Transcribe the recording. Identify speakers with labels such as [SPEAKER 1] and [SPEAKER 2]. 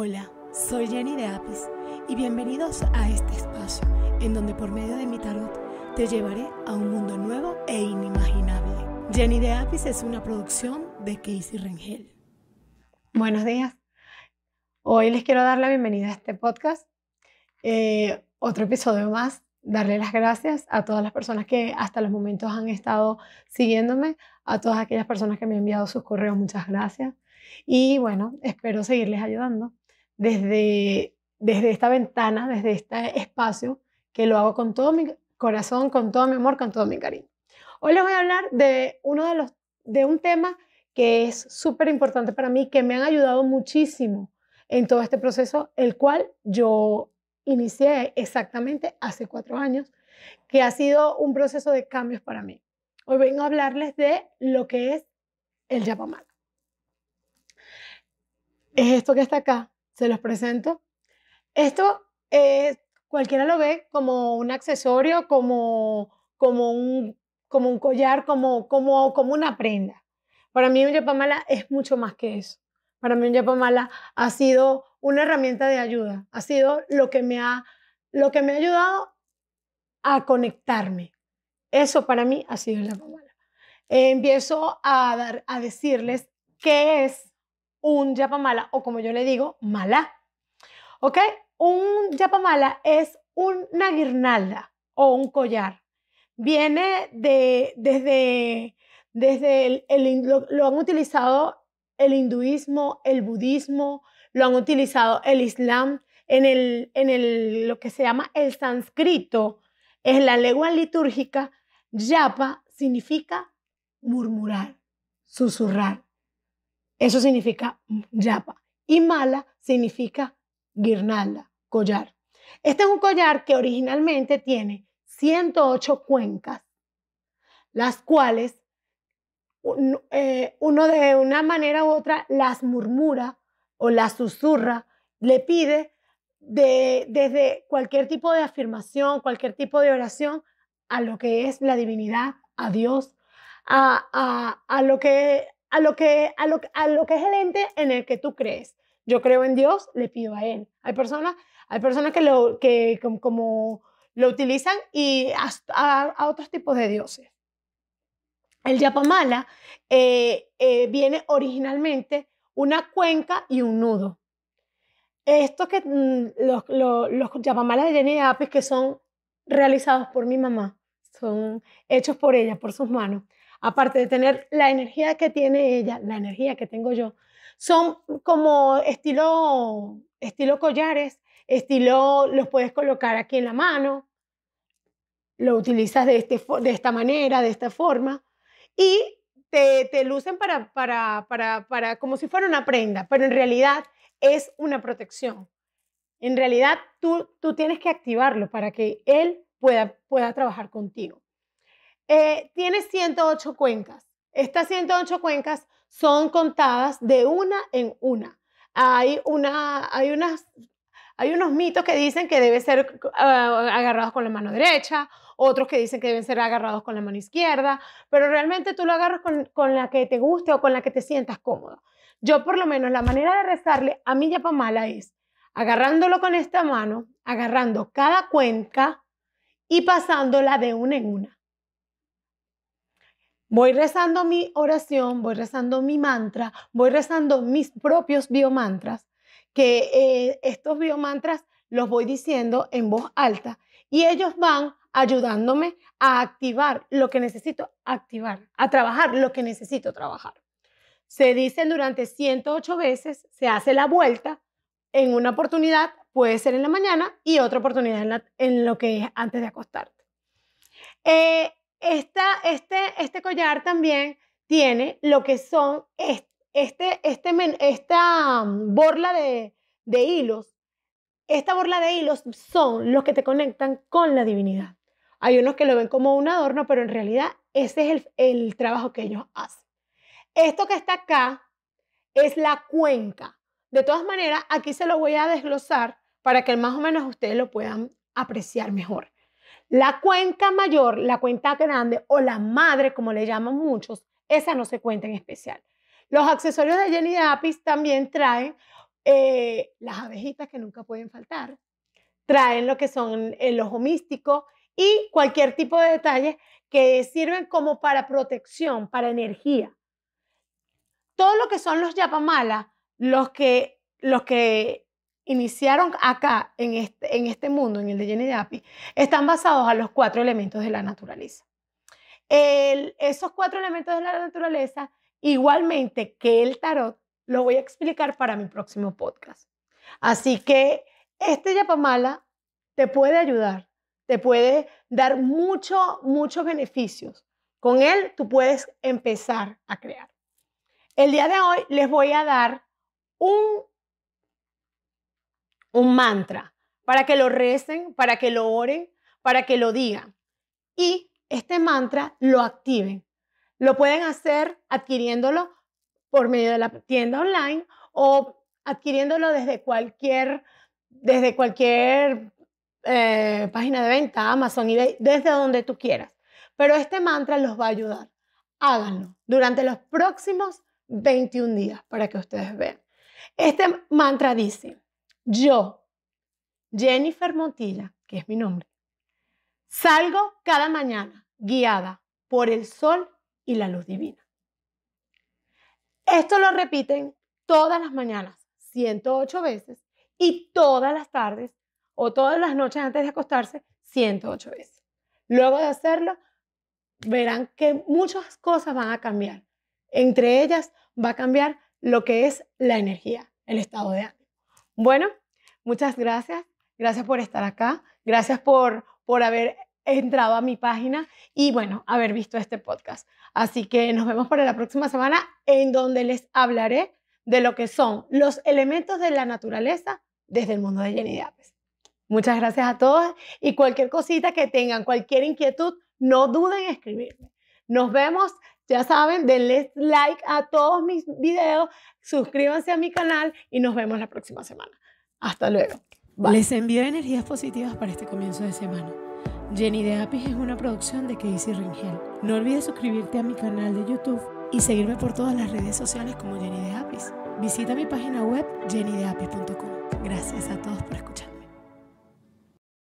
[SPEAKER 1] Hola, soy Jenny de Apis y bienvenidos a este espacio en donde por medio de mi tarot te llevaré a un mundo nuevo e inimaginable. Jenny de Apis es una producción de Casey Rengel.
[SPEAKER 2] Buenos días. Hoy les quiero dar la bienvenida a este podcast. Eh, otro episodio más. Darle las gracias a todas las personas que hasta los momentos han estado siguiéndome, a todas aquellas personas que me han enviado sus correos, muchas gracias. Y bueno, espero seguirles ayudando desde, desde esta ventana, desde este espacio, que lo hago con todo mi corazón, con todo mi amor, con todo mi cariño. Hoy les voy a hablar de uno de los de un tema que es súper importante para mí, que me han ayudado muchísimo en todo este proceso, el cual yo inicié exactamente hace cuatro años, que ha sido un proceso de cambios para mí. Hoy vengo a hablarles de lo que es el Yapamala. Es esto que está acá, se los presento. Esto eh, cualquiera lo ve como un accesorio, como, como, un, como un collar, como, como, como una prenda. Para mí un yapamala es mucho más que eso. Para mí un yapamala ha sido una herramienta de ayuda, ha sido lo que me ha, lo que me ha ayudado a conectarme. Eso para mí ha sido el yapamala. empiezo a, dar, a decirles qué es un yapamala o como yo le digo, mala. ¿Ok? Un yapamala es una guirnalda o un collar. Viene de, desde, desde el, lo, han utilizado el hinduismo, el budismo, lo han utilizado el islam, en, el, en el, lo que se llama el sánscrito, es la lengua litúrgica, yapa significa murmurar, susurrar. Eso significa yapa. Y mala significa guirnalda, collar. Este es un collar que originalmente tiene 108 cuencas, las cuales eh, uno de una manera u otra las murmura o las susurra, le pide de, desde cualquier tipo de afirmación, cualquier tipo de oración, a lo que es la divinidad, a Dios, a, a, a lo que a lo que, a lo, a lo que es el ente en el que tú crees. Yo creo en Dios, le pido a Él. Hay personas, hay personas que, lo, que como, lo utilizan y a, a, otros tipos de dioses. El Yapamala eh, eh, viene originalmente una cuenca y un nudo. Esto que mm, los, los, los Yapamalas de Jenny Apis que son realizados por mi mamá, son hechos por ella, por sus manos aparte de tener la energía que tiene ella, la energía que tengo yo, son como estilo, estilo collares, estilo, los puedes colocar aquí en la mano, lo utilizas de, este, de esta manera, de esta forma, y te, te lucen para, para, para, para, como si fuera una prenda, pero en realidad es una protección. En realidad tú, tú tienes que activarlo para que él pueda, pueda trabajar contigo. Eh, tiene 108 cuencas. Estas 108 cuencas son contadas de una en una. Hay, una, hay, unas, hay unos mitos que dicen que deben ser ah, agarrados con la mano derecha, otros que dicen que deben ser agarrados con la mano izquierda, pero realmente tú lo agarras con, con la que te guste o con la que te sientas cómodo. Yo por lo menos la manera de rezarle a mi yapamala es agarrándolo con esta mano, agarrando cada cuenca y pasándola de una en una. Voy rezando mi oración, voy rezando mi mantra, voy rezando mis propios biomantras, que eh, estos biomantras los voy diciendo en voz alta y ellos van ayudándome a activar lo que necesito activar, a trabajar lo que necesito trabajar. Se dicen durante 108 veces, se hace la vuelta en una oportunidad, puede ser en la mañana y otra oportunidad en, lo que es antes de acostarte. Eh, este, este collar también tiene lo que son este, este, esta mm, borla de, de hilos. Esta borla de hilos son los que te conectan con la divinidad. Hay unos que lo ven como un adorno, pero en realidad ese es el, el trabajo que ellos hacen. Esto que está acá es la cuenca. De todas maneras, aquí se lo voy a desglosar para que más o menos ustedes lo puedan apreciar mejor. La cuenca mayor, la cuenta grande o la madre, como le llaman muchos, esa no se cuenta en especial. Los accesorios de Jenny de Apis también traen eh, las abejitas que nunca pueden faltar, traen lo que son el ojo místico y cualquier tipo de detalles que sirven como para protección, para energía. Todo lo que son los yapamala, los que, los que iniciaron acá en este, en este mundo, en el de Jenny de Api, están basados a los cuatro elementos de la naturaleza. esos cuatro elementos de la naturaleza, igualmente que el tarot, lo voy a explicar para mi próximo podcast. Así que este yapamala te puede ayudar, te puede dar mucho, muchos beneficios. Con él tú puedes empezar a crear. El día de hoy les voy a dar un, un mantra para que lo recen, para que lo oren, para que lo digan. Y este mantra lo activen. Lo pueden hacer adquiriéndolo por medio de la tienda online o adquiriéndolo desde cualquier, desde cualquier eh, página de venta, Amazon, eBay, desde donde tú quieras. Pero este mantra los va a ayudar. Háganlo durante los próximos 21 días para que ustedes vean. Este mantra dice, yo, Jennifer Montilla, que es mi nombre, salgo cada mañana guiada por el sol y la luz divina. Esto lo repiten todas las mañanas, 108 veces, y todas las tardes o todas las noches antes de acostarse, 108 veces. Luego de hacerlo, verán que muchas cosas van a cambiar. Entre ellas va a cambiar lo que es la energía, el estado de ánimo. Bueno, muchas gracias. Gracias por estar acá. Gracias por, por haber entrado a mi página y bueno, haber visto este podcast. Así que nos vemos para la próxima semana en donde les hablaré de lo que son los elementos de la naturaleza desde el mundo de Jenny Apes. Muchas gracias a todos y cualquier cosita que tengan, cualquier inquietud, no duden en escribirme. Nos vemos, ya saben, denle like a todos mis videos, suscríbanse a mi canal y nos vemos la próxima semana. Hasta luego.
[SPEAKER 1] Les envío energías positivas para este comienzo de semana. Jenny de Apis es una producción de Casey Ringel. No olvides suscribirte a mi canal de YouTube y seguirme por todas las redes sociales como Jenny de Apis. Visita mi página web jennydeapis.com. Gracias a todos por escuchar.